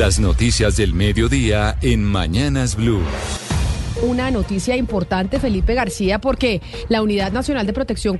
Las noticias del mediodía en Mañanas Blue. Una noticia importante, Felipe García, porque la Unidad Nacional de Protección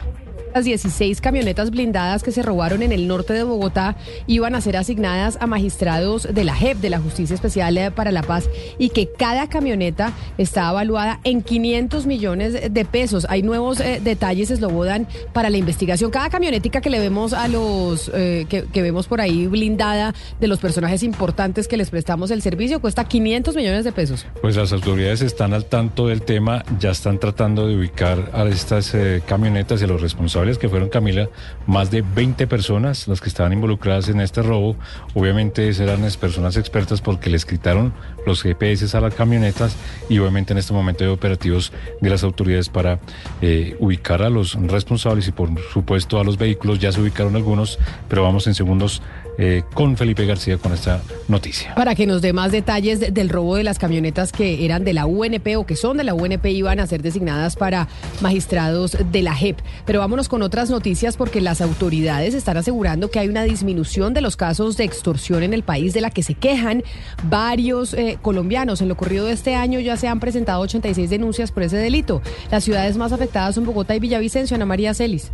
las 16 camionetas blindadas que se robaron en el norte de Bogotá iban a ser asignadas a magistrados de la JEP, de la Justicia Especial eh, para la Paz, y que cada camioneta está evaluada en 500 millones de pesos. Hay nuevos eh, detalles, Eslobodan, para la investigación. Cada camionetica que le vemos a los, eh, que, que, vemos por ahí blindada de los personajes importantes que les prestamos el servicio, cuesta 500 millones de pesos. Pues las autoridades están al tanto del tema, ya están tratando de ubicar a estas camionetas y a los responsables que fueron, Camila, más de 20 personas las que estaban involucradas en este robo. Obviamente eran personas expertas porque les quitaron los GPS a las camionetas y obviamente en este momento hay operativos de las autoridades para eh, ubicar a los responsables y por supuesto a los vehículos. Ya se ubicaron algunos, pero vamos en segundos eh, con Felipe García con esta noticia. Para que nos dé más detalles del robo de las camionetas que eran de la UNP o que son de la UNP iban a ser designadas para magistrados de la JEP. Pero vámonos con otras noticias porque las autoridades están asegurando que hay una disminución de los casos de extorsión en el país de la que se quejan varios eh, colombianos. En lo ocurrido de este año ya se han presentado 86 denuncias por ese delito. Las ciudades más afectadas son Bogotá y Villavicencio. Ana María Celis.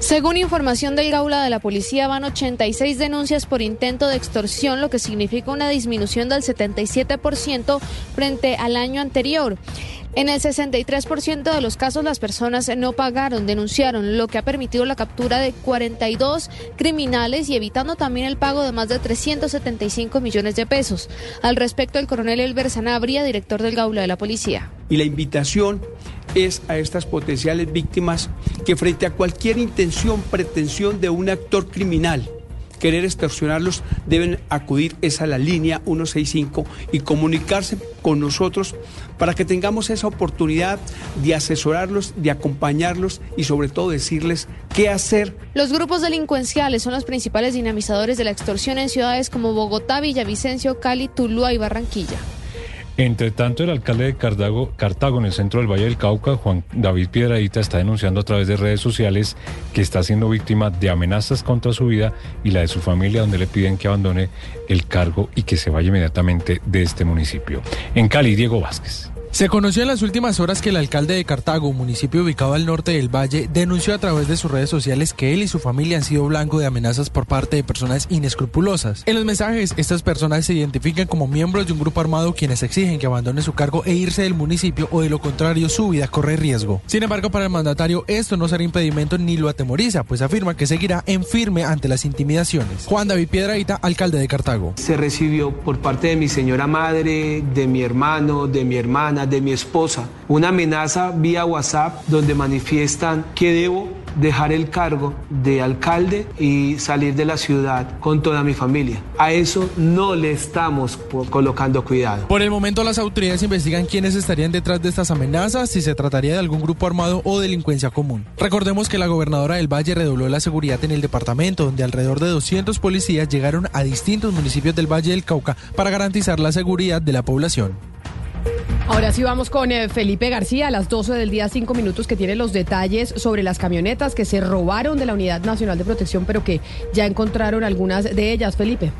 Según información del Gaula de la Policía, van 86 denuncias por intento de extorsión, lo que significa una disminución del 77% frente al año anterior. En el 63% de los casos las personas no pagaron, denunciaron, lo que ha permitido la captura de 42 criminales y evitando también el pago de más de 375 millones de pesos. Al respecto, el coronel Elber Sanabria, director del Gaula de la Policía. Y la invitación es a estas potenciales víctimas que frente a cualquier intención, pretensión de un actor criminal, querer extorsionarlos, deben acudir esa a la línea 165 y comunicarse con nosotros para que tengamos esa oportunidad de asesorarlos, de acompañarlos y sobre todo decirles qué hacer. Los grupos delincuenciales son los principales dinamizadores de la extorsión en ciudades como Bogotá, Villavicencio, Cali, Tuluá y Barranquilla. Entre tanto, el alcalde de Cartago, Cartago, en el centro del Valle del Cauca, Juan David Piedradita, está denunciando a través de redes sociales que está siendo víctima de amenazas contra su vida y la de su familia, donde le piden que abandone el cargo y que se vaya inmediatamente de este municipio. En Cali, Diego Vázquez. Se conoció en las últimas horas que el alcalde de Cartago, municipio ubicado al norte del valle, denunció a través de sus redes sociales que él y su familia han sido blanco de amenazas por parte de personas inescrupulosas. En los mensajes, estas personas se identifican como miembros de un grupo armado quienes exigen que abandone su cargo e irse del municipio o de lo contrario su vida corre riesgo. Sin embargo, para el mandatario esto no será impedimento ni lo atemoriza, pues afirma que seguirá en firme ante las intimidaciones. Juan David Piedraíta, alcalde de Cartago. Se recibió por parte de mi señora madre, de mi hermano, de mi hermana, de mi esposa, una amenaza vía WhatsApp donde manifiestan que debo dejar el cargo de alcalde y salir de la ciudad con toda mi familia. A eso no le estamos colocando cuidado. Por el momento las autoridades investigan quiénes estarían detrás de estas amenazas, si se trataría de algún grupo armado o delincuencia común. Recordemos que la gobernadora del Valle redobló la seguridad en el departamento, donde alrededor de 200 policías llegaron a distintos municipios del Valle del Cauca para garantizar la seguridad de la población. Ahora sí vamos con eh, Felipe García a las 12 del día, 5 minutos, que tiene los detalles sobre las camionetas que se robaron de la Unidad Nacional de Protección, pero que ya encontraron algunas de ellas. Felipe.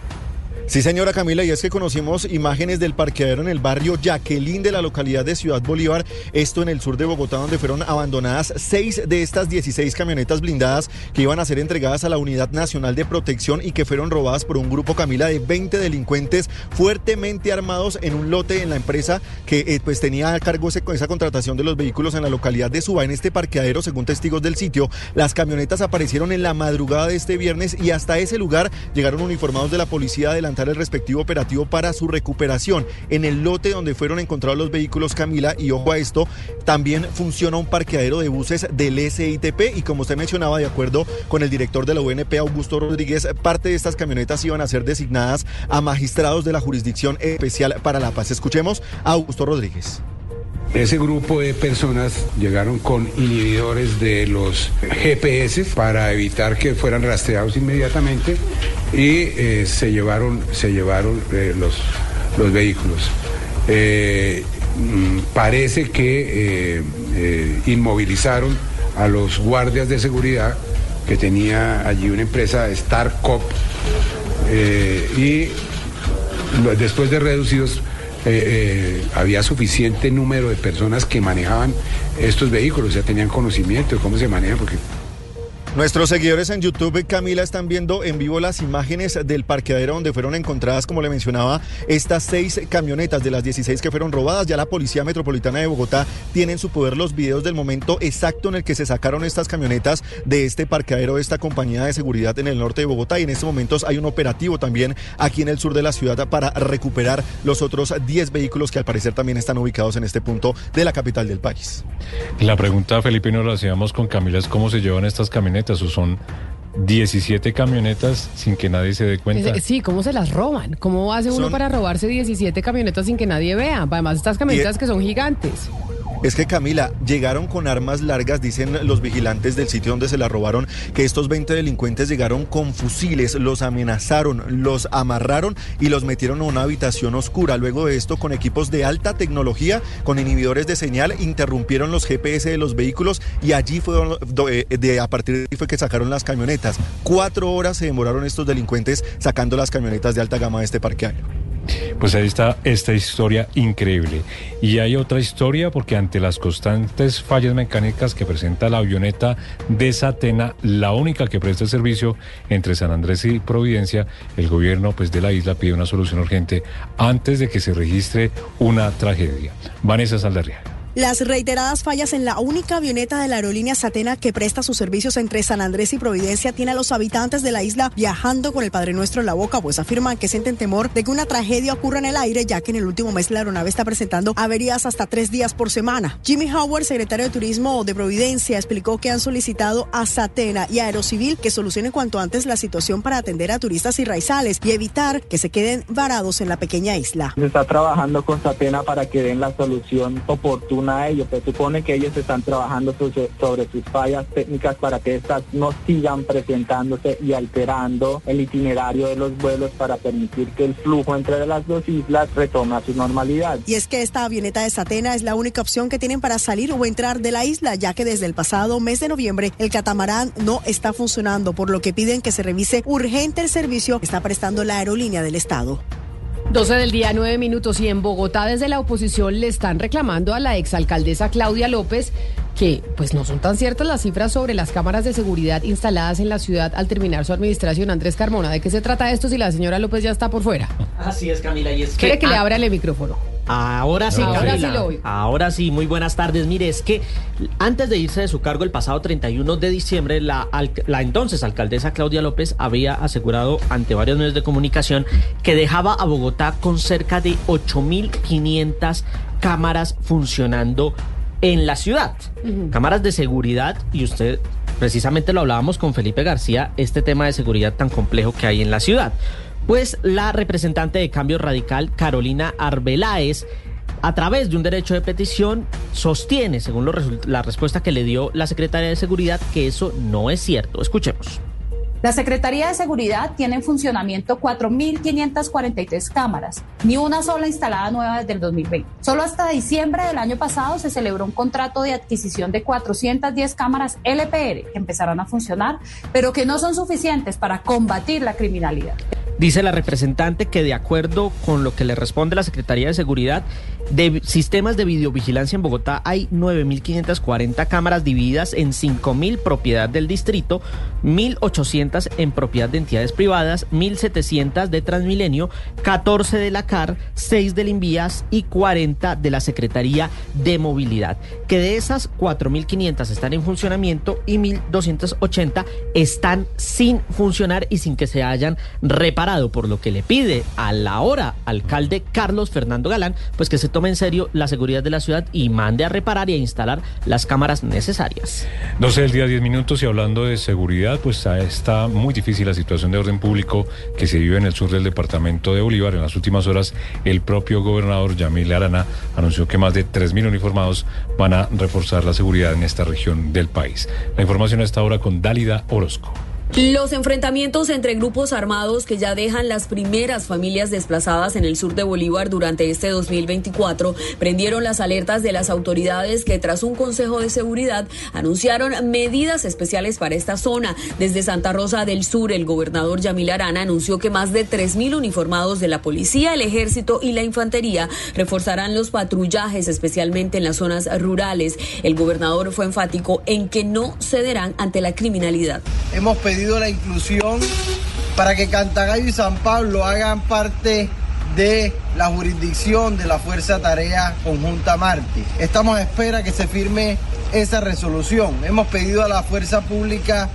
Sí, señora Camila, y es que conocimos imágenes del parqueadero en el barrio Jacqueline de la localidad de Ciudad Bolívar, esto en el sur de Bogotá, donde fueron abandonadas seis de estas 16 camionetas blindadas que iban a ser entregadas a la Unidad Nacional de Protección y que fueron robadas por un grupo, Camila, de 20 delincuentes fuertemente armados en un lote en la empresa que eh, pues tenía a cargo esa contratación de los vehículos en la localidad de Suba. En este parqueadero, según testigos del sitio, las camionetas aparecieron en la madrugada de este viernes y hasta ese lugar llegaron uniformados de la policía de el respectivo operativo para su recuperación. En el lote donde fueron encontrados los vehículos Camila, y ojo a esto, también funciona un parqueadero de buses del SITP y como usted mencionaba, de acuerdo con el director de la UNP, Augusto Rodríguez, parte de estas camionetas iban a ser designadas a magistrados de la Jurisdicción Especial para la Paz. Escuchemos a Augusto Rodríguez. Ese grupo de personas llegaron con inhibidores de los GPS para evitar que fueran rastreados inmediatamente y eh, se llevaron, se llevaron eh, los, los vehículos. Eh, mm, parece que inmovilizaron a los guardias de seguridad que tenía allí una empresa Star Cop y después de reducidos, eh, eh, había suficiente número de personas que manejaban estos vehículos, ya tenían conocimiento de cómo se manejan, porque Nuestros seguidores en YouTube, Camila, están viendo en vivo las imágenes del parqueadero donde fueron encontradas, como le mencionaba, estas seis camionetas de las 16 que fueron robadas. Ya la Policía Metropolitana de Bogotá tiene en su poder los videos del momento exacto en el que se sacaron estas camionetas de este parqueadero de esta compañía de seguridad en el norte de Bogotá. Y en estos momentos hay un operativo también aquí en el sur de la ciudad para recuperar los otros 10 vehículos que al parecer también están ubicados en este punto de la capital del país. La pregunta, Felipe, nos la hacíamos con Camila, es cómo se llevan estas camionetas o son 17 camionetas sin que nadie se dé cuenta. Sí, ¿cómo se las roban? ¿Cómo hace uno para robarse 17 camionetas sin que nadie vea? Además, estas camionetas que son gigantes. Es que Camila, llegaron con armas largas, dicen los vigilantes del sitio donde se la robaron, que estos 20 delincuentes llegaron con fusiles, los amenazaron, los amarraron y los metieron a una habitación oscura. Luego de esto, con equipos de alta tecnología, con inhibidores de señal, interrumpieron los GPS de los vehículos y allí fue eh, de, a partir de ahí fue que sacaron las camionetas. Cuatro horas se demoraron estos delincuentes sacando las camionetas de alta gama de este parque pues ahí está esta historia increíble. Y hay otra historia porque ante las constantes fallas mecánicas que presenta la avioneta de Satena, la única que presta servicio entre San Andrés y Providencia, el gobierno pues de la isla pide una solución urgente antes de que se registre una tragedia. Vanessa Saldarriaga. Las reiteradas fallas en la única avioneta de la aerolínea Satena que presta sus servicios entre San Andrés y Providencia tiene a los habitantes de la isla viajando con el Padre Nuestro en la boca, pues afirman que sienten temor de que una tragedia ocurra en el aire, ya que en el último mes la aeronave está presentando averías hasta tres días por semana. Jimmy Howard, secretario de Turismo de Providencia, explicó que han solicitado a Satena y Aerocivil que solucionen cuanto antes la situación para atender a turistas y raizales y evitar que se queden varados en la pequeña isla. Se está trabajando con Satena para que den la solución oportuna a ellos. Se supone que ellos están trabajando sobre, sus fallas técnicas para que estas no sigan presentándose y alterando el itinerario de los vuelos para permitir que el flujo entre las dos islas retome a su normalidad. Y es que esta avioneta de Satena es la única opción que tienen para salir o entrar de la isla, ya que desde el pasado mes de noviembre el catamarán no está funcionando, por lo que piden que se revise urgente el servicio que está prestando la aerolínea del Estado. 12 del día, 9 minutos. Y en Bogotá, desde la oposición, le están reclamando a la exalcaldesa Claudia López que pues no son tan ciertas las cifras sobre las cámaras de seguridad instaladas en la ciudad al terminar su administración. Andrés Carmona, ¿de qué se trata esto si la señora López ya está por fuera? Así es, Camila. Y es que, que le abra el micrófono? Ahora sí, ahora sí, ahora sí, muy buenas tardes. Mire, es que antes de irse de su cargo el pasado 31 de diciembre, la, la entonces alcaldesa Claudia López había asegurado ante varios medios de comunicación que dejaba a Bogotá con cerca de 8.500 cámaras funcionando en la ciudad. Cámaras de seguridad, y usted precisamente lo hablábamos con Felipe García, este tema de seguridad tan complejo que hay en la ciudad. Pues la representante de Cambio Radical, Carolina Arbeláez, a través de un derecho de petición, sostiene, según la respuesta que le dio la Secretaría de Seguridad, que eso no es cierto. Escuchemos. La Secretaría de Seguridad tiene en funcionamiento 4.543 cámaras, ni una sola instalada nueva desde el 2020. Solo hasta diciembre del año pasado se celebró un contrato de adquisición de 410 cámaras LPR que empezarán a funcionar, pero que no son suficientes para combatir la criminalidad. Dice la representante que de acuerdo con lo que le responde la Secretaría de Seguridad, de sistemas de videovigilancia en Bogotá hay 9.540 cámaras divididas en 5.000 propiedad del distrito, 1.800 en propiedad de entidades privadas, 1.700 de Transmilenio, 14 de la CAR, 6 del Invías y 40 de la Secretaría de Movilidad. Que de esas 4.500 están en funcionamiento y 1.280 están sin funcionar y sin que se hayan reparado, por lo que le pide a la hora alcalde Carlos Fernando Galán, pues que se tome en serio la seguridad de la ciudad y mande a reparar y a instalar las cámaras necesarias. 12 del día, 10 minutos y hablando de seguridad, pues está muy difícil la situación de orden público que se vive en el sur del departamento de Bolívar. En las últimas horas, el propio gobernador Yamil Arana anunció que más de 3.000 uniformados van a reforzar la seguridad en esta región del país. La información a esta hora con Dálida Orozco. Los enfrentamientos entre grupos armados que ya dejan las primeras familias desplazadas en el sur de Bolívar durante este 2024 prendieron las alertas de las autoridades que tras un consejo de seguridad anunciaron medidas especiales para esta zona. Desde Santa Rosa del Sur, el gobernador Yamil Arana anunció que más de 3.000 uniformados de la policía, el ejército y la infantería reforzarán los patrullajes, especialmente en las zonas rurales. El gobernador fue enfático en que no cederán ante la criminalidad. Hemos la inclusión para que Cantagallo y San Pablo hagan parte de la jurisdicción de la Fuerza Tarea Conjunta Marte. Estamos a espera que se firme esa resolución. Hemos pedido a la Fuerza Pública,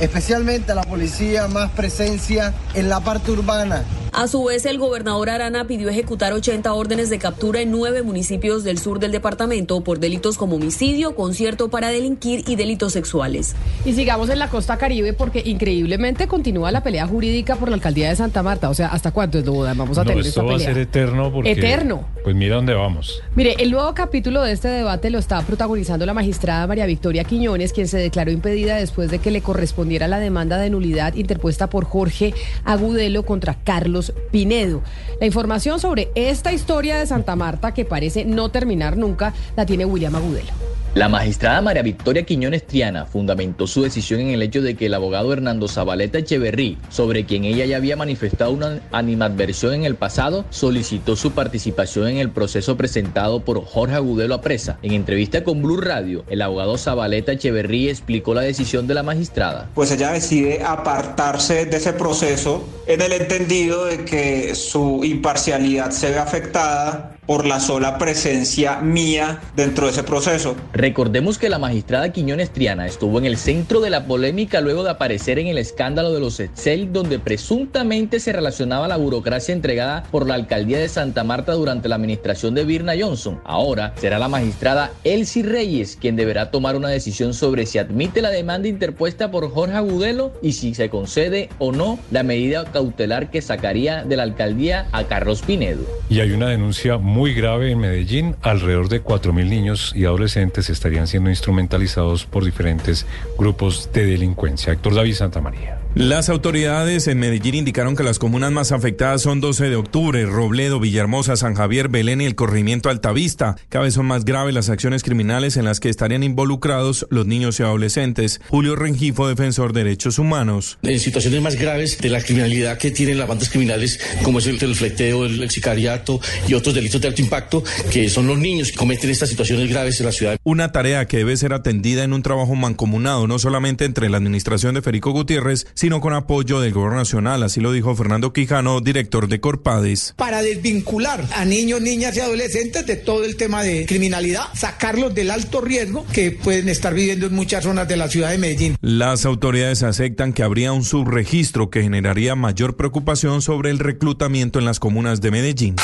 especialmente a la policía, más presencia en la parte urbana a su vez, el gobernador Arana pidió ejecutar 80 órdenes de captura en nueve municipios del sur del departamento por delitos como homicidio, concierto para delinquir y delitos sexuales. Y sigamos en la costa caribe porque increíblemente continúa la pelea jurídica por la alcaldía de Santa Marta. O sea, ¿hasta cuánto es duda? Vamos a tener esta pelea. va a ser eterno porque... Eterno. Pues mira dónde vamos. Mire, el nuevo capítulo de este debate lo está protagonizando la magistrada María Victoria Quiñones, quien se declaró impedida después de que le correspondiera la demanda de nulidad interpuesta por Jorge Agudelo contra Carlos Pinedo. La información sobre esta historia de Santa Marta, que parece no terminar nunca, la tiene William Agudelo. La magistrada María Victoria Quiñones Triana fundamentó su decisión en el hecho de que el abogado Hernando Zabaleta Echeverrí, sobre quien ella ya había manifestado una animadversión en el pasado, solicitó su participación en el proceso presentado por Jorge Agudelo a presa. En entrevista con Blue Radio, el abogado Zabaleta Echeverrí explicó la decisión de la magistrada. Pues ella decide apartarse de ese proceso en el entendido de que su imparcialidad se ve afectada por la sola presencia mía dentro de ese proceso. Recordemos que la magistrada Quiñones Triana estuvo en el centro de la polémica luego de aparecer en el escándalo de los Excel, donde presuntamente se relacionaba la burocracia entregada por la alcaldía de Santa Marta durante la administración de Birna Johnson. Ahora será la magistrada Elsie Reyes quien deberá tomar una decisión sobre si admite la demanda interpuesta por Jorge Agudelo y si se concede o no la medida cautelar que sacaría de la alcaldía a Carlos Pinedo. Y hay una denuncia muy grave en Medellín. Alrededor de 4.000 niños y adolescentes estarían siendo instrumentalizados por diferentes grupos de delincuencia. Héctor David Santa María. Las autoridades en Medellín indicaron que las comunas más afectadas son 12 de octubre, Robledo, Villahermosa, San Javier, Belén y el corregimiento Altavista. Cada vez son más graves las acciones criminales en las que estarían involucrados los niños y adolescentes. Julio Rengifo, defensor de derechos humanos. En situaciones más graves de la criminalidad que tienen las bandas criminales, como es el, el fleteo, el, sicariato y otros delitos de alto impacto, que son los niños que cometen estas situaciones graves en la ciudad. Una tarea que debe ser atendida en un trabajo mancomunado, no solamente entre la administración de Federico Gutiérrez, sino con apoyo del gobierno nacional, así lo dijo Fernando Quijano, director de Corpades. Para desvincular a niños, niñas y adolescentes de todo el tema de criminalidad, sacarlos del alto riesgo que pueden estar viviendo en muchas zonas de la ciudad de Medellín. Las autoridades aceptan que habría un subregistro que generaría mayor preocupación sobre el reclutamiento en las comunas de Medellín.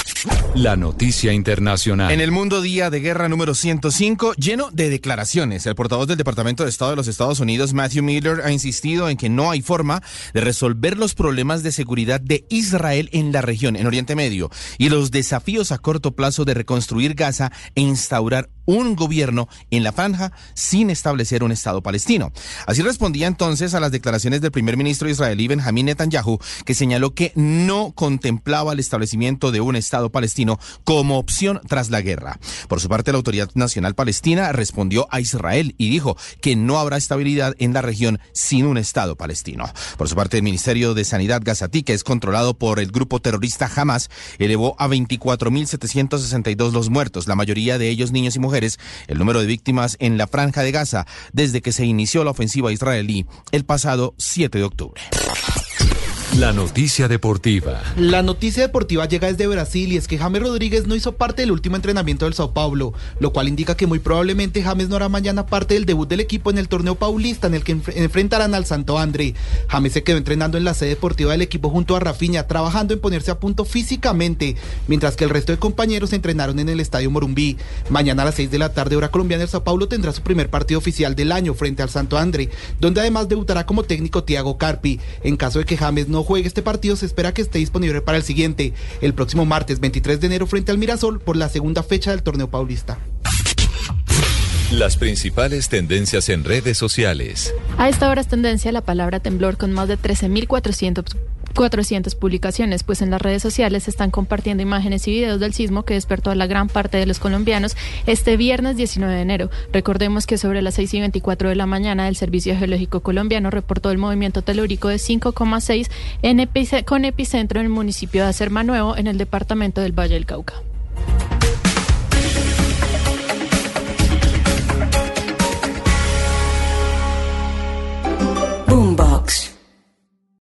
La noticia internacional. En el mundo día de guerra número 105, lleno de declaraciones, el portavoz del Departamento de Estado de los Estados Unidos, Matthew Miller, ha insistido en que no hay forma de resolver los problemas de seguridad de Israel en la región, en Oriente Medio, y los desafíos a corto plazo de reconstruir Gaza e instaurar un gobierno en la franja sin establecer un Estado palestino. Así respondía entonces a las declaraciones del primer ministro israelí Benjamín Netanyahu, que señaló que no contemplaba el establecimiento de un Estado palestino como opción tras la guerra. Por su parte, la Autoridad Nacional Palestina respondió a Israel y dijo que no habrá estabilidad en la región sin un Estado palestino. Por su parte, el Ministerio de Sanidad gazatí, que es controlado por el grupo terrorista Hamas, elevó a 24.762 los muertos, la mayoría de ellos niños y mujeres el número de víctimas en la franja de Gaza desde que se inició la ofensiva israelí el pasado 7 de octubre. La noticia deportiva. La noticia deportiva llega desde Brasil y es que James Rodríguez no hizo parte del último entrenamiento del Sao Paulo, lo cual indica que muy probablemente James no hará mañana parte del debut del equipo en el torneo paulista en el que enfrentarán al Santo André. James se quedó entrenando en la sede deportiva del equipo junto a Rafinha, trabajando en ponerse a punto físicamente, mientras que el resto de compañeros entrenaron en el Estadio Morumbí. Mañana a las 6 de la tarde, hora colombiana, el Sao Paulo tendrá su primer partido oficial del año frente al Santo André, donde además debutará como técnico Thiago Carpi. En caso de que James no juegue este partido, se espera que esté disponible para el siguiente, el próximo martes 23 de enero frente al Mirasol por la segunda fecha del torneo paulista. Las principales tendencias en redes sociales. A esta hora es tendencia la palabra temblor con más de 13.400 400 publicaciones, pues en las redes sociales se están compartiendo imágenes y videos del sismo que despertó a la gran parte de los colombianos este viernes 19 de enero. Recordemos que sobre las 6 y 24 de la mañana el Servicio Geológico Colombiano reportó el movimiento telúrico de 5,6 con epicentro en el municipio de Acerma Nuevo en el departamento del Valle del Cauca.